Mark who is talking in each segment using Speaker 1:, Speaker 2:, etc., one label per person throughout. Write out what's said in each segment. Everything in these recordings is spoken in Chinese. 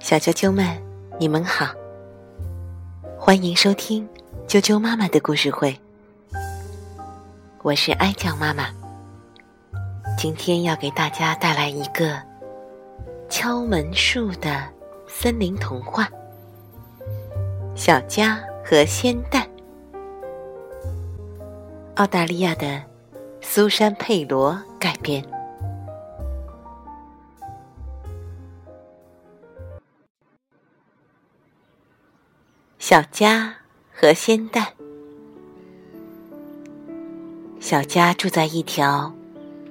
Speaker 1: 小啾啾们，你们好，欢迎收听啾啾妈妈的故事会。我是哀酱妈妈，今天要给大家带来一个敲门树的森林童话《小家和仙蛋》。澳大利亚的苏珊·佩罗改编。小家和鲜蛋。小家住在一条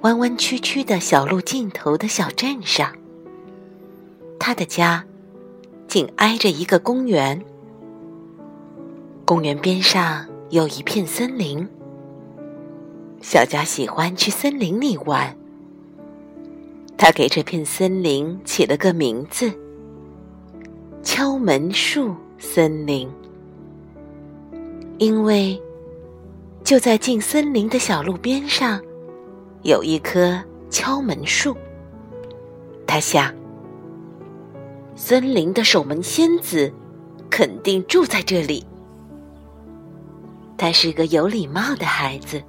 Speaker 1: 弯弯曲曲的小路尽头的小镇上。他的家紧挨着一个公园，公园边上有一片森林。小家喜欢去森林里玩。他给这片森林起了个名字——敲门树。森林，因为就在进森林的小路边上，有一棵敲门树。他想，森林的守门仙子肯定住在这里。他是个有礼貌的孩子，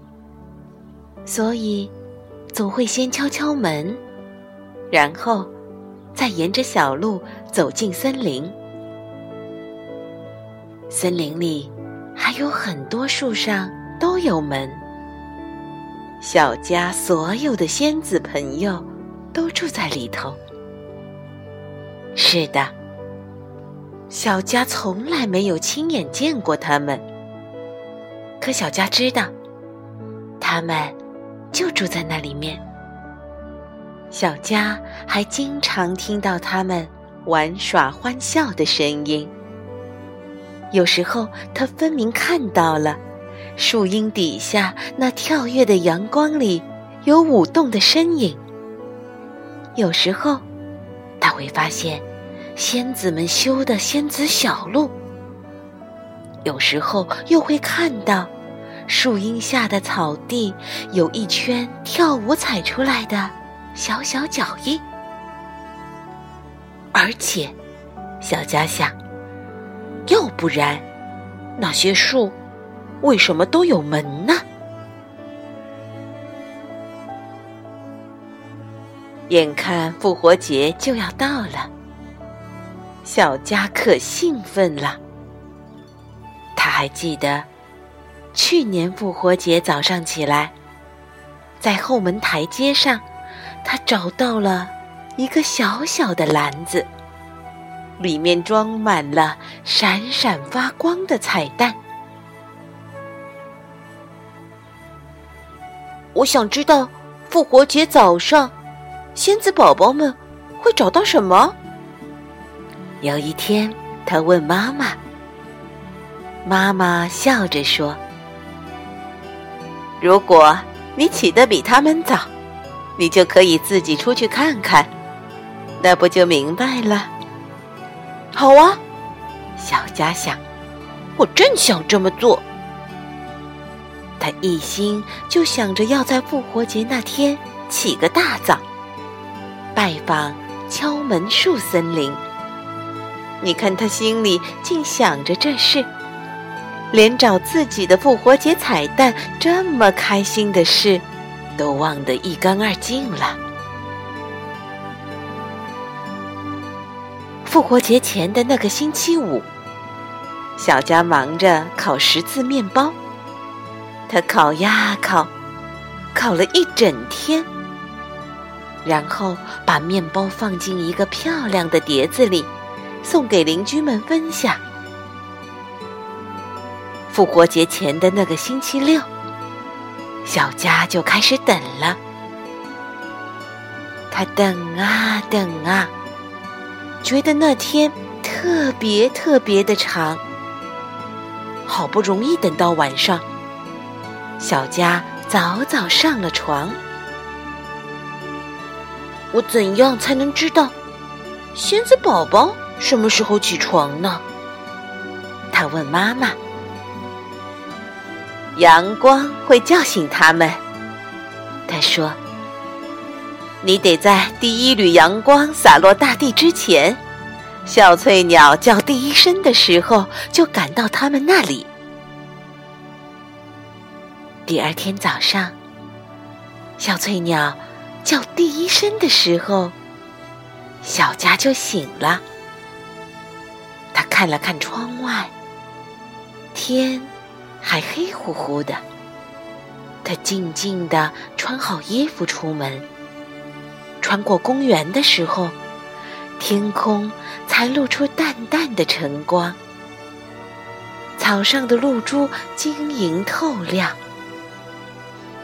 Speaker 1: 所以总会先敲敲门，然后再沿着小路走进森林。森林里还有很多树上都有门。小家所有的仙子朋友都住在里头。是的，小家从来没有亲眼见过他们，可小家知道，他们就住在那里面。小家还经常听到他们玩耍欢笑的声音。有时候，他分明看到了树荫底下那跳跃的阳光里有舞动的身影。有时候，他会发现仙子们修的仙子小路。有时候，又会看到树荫下的草地有一圈跳舞踩出来的小小脚印。而且，小家想。要不然，那些树为什么都有门呢？眼看复活节就要到了，小佳可兴奋了。他还记得去年复活节早上起来，在后门台阶上，他找到了一个小小的篮子。里面装满了闪闪发光的彩蛋。我想知道复活节早上，仙子宝宝们会找到什么？有一天，他问妈妈。妈妈笑着说：“如果你起得比他们早，你就可以自己出去看看，那不就明白了？”好啊，小佳想，我正想这么做。他一心就想着要在复活节那天起个大早，拜访敲门树森林。你看他心里竟想着这事，连找自己的复活节彩蛋这么开心的事，都忘得一干二净了。复活节前的那个星期五，小佳忙着烤十字面包。他烤呀烤，烤了一整天，然后把面包放进一个漂亮的碟子里，送给邻居们分享。复活节前的那个星期六，小佳就开始等了。他等啊等啊。觉得那天特别特别的长，好不容易等到晚上，小佳早早上了床。我怎样才能知道仙子宝宝什么时候起床呢？他问妈妈。阳光会叫醒他们，他说。你得在第一缕阳光洒落大地之前，小翠鸟叫第一声的时候，就赶到他们那里。第二天早上，小翠鸟叫第一声的时候，小家就醒了。他看了看窗外，天还黑乎乎的。他静静地穿好衣服出门。穿过公园的时候，天空才露出淡淡的晨光，草上的露珠晶莹透亮。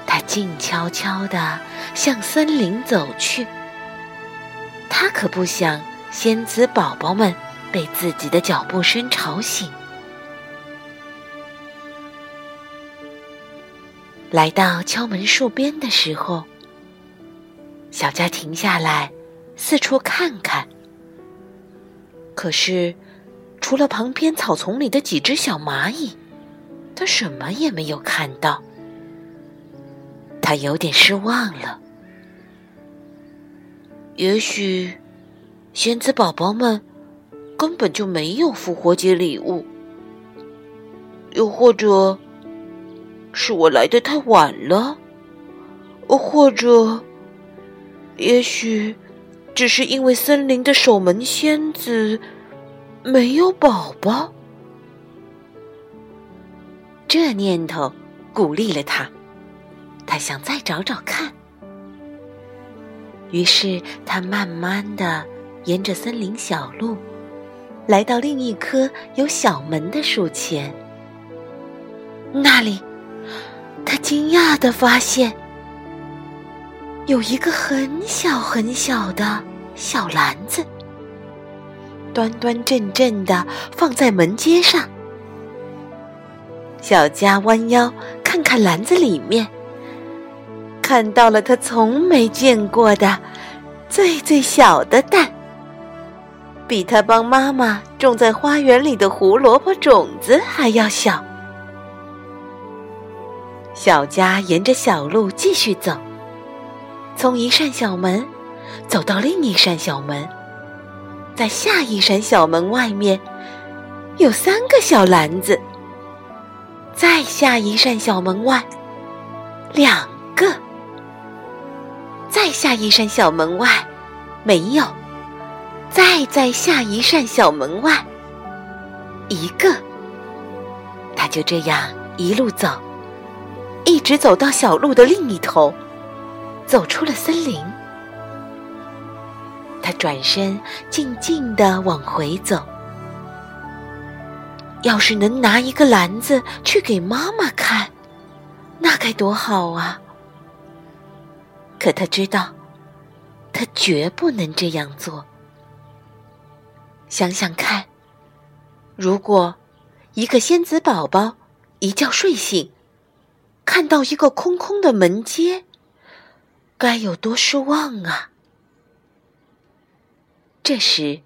Speaker 1: 他静悄悄地向森林走去，他可不想仙子宝宝们被自己的脚步声吵醒。来到敲门树边的时候。小佳停下来，四处看看。可是，除了旁边草丛里的几只小蚂蚁，他什么也没有看到。他有点失望了。也许，仙子宝宝们根本就没有复活节礼物，又或者是我来的太晚了，或者……也许，只是因为森林的守门仙子没有宝宝。这念头鼓励了他，他想再找找看。于是他慢慢的沿着森林小路，来到另一棵有小门的树前。那里，他惊讶的发现。有一个很小很小的小篮子，端端正正的放在门阶上。小佳弯腰看看篮子里面，看到了他从没见过的最最小的蛋，比他帮妈妈种在花园里的胡萝卜种子还要小。小佳沿着小路继续走。从一扇小门走到另一扇小门，在下一扇小门外面有三个小篮子。再下一扇小门外两个，再下一扇小门外没有，再在下一扇小门外一个。他就这样一路走，一直走到小路的另一头。走出了森林，他转身静静的往回走。要是能拿一个篮子去给妈妈看，那该多好啊！可他知道，他绝不能这样做。想想看，如果一个仙子宝宝一觉睡醒，看到一个空空的门阶。该有多失望啊！这时，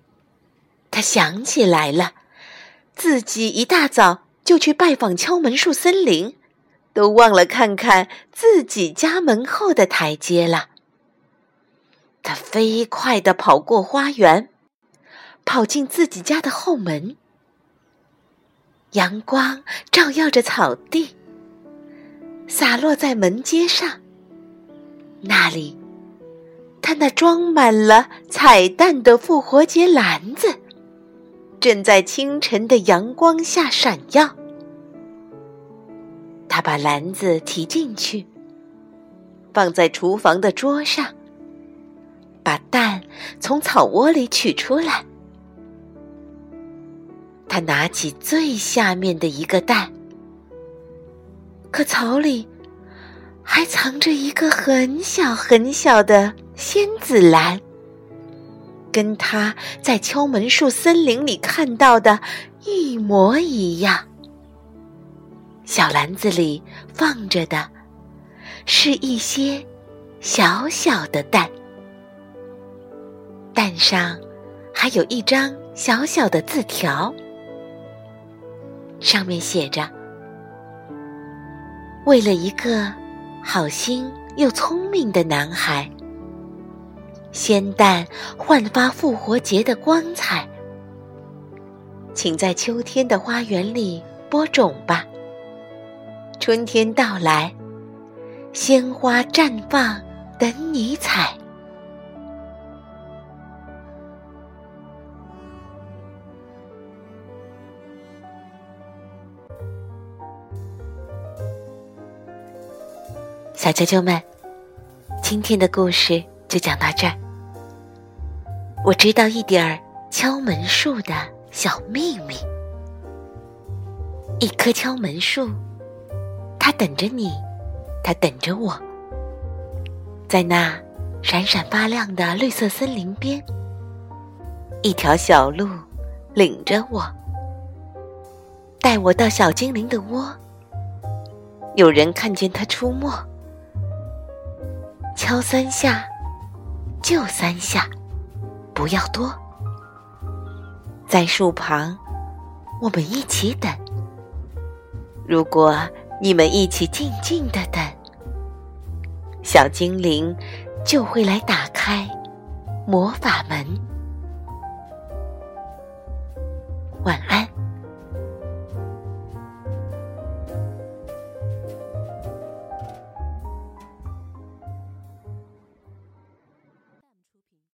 Speaker 1: 他想起来了，自己一大早就去拜访敲门树森林，都忘了看看自己家门后的台阶了。他飞快地跑过花园，跑进自己家的后门。阳光照耀着草地，洒落在门阶上。那里，他那装满了彩蛋的复活节篮子，正在清晨的阳光下闪耀。他把篮子提进去，放在厨房的桌上，把蛋从草窝里取出来。他拿起最下面的一个蛋，可草里。还藏着一个很小很小的仙子篮，跟他在敲门树森林里看到的一模一样。小篮子里放着的是一些小小的蛋，蛋上还有一张小小的字条，上面写着：“为了一个。”好心又聪明的男孩，鲜蛋焕发复活节的光彩。请在秋天的花园里播种吧。春天到来，鲜花绽放，等你采。小啾啾们，今天的故事就讲到这儿。我知道一点儿敲门树的小秘密。一棵敲门树，它等着你，它等着我，在那闪闪发亮的绿色森林边，一条小路领着我，带我到小精灵的窝。有人看见它出没。敲三下，就三下，不要多。在树旁，我们一起等。如果你们一起静静的等，小精灵就会来打开魔法门。晚安。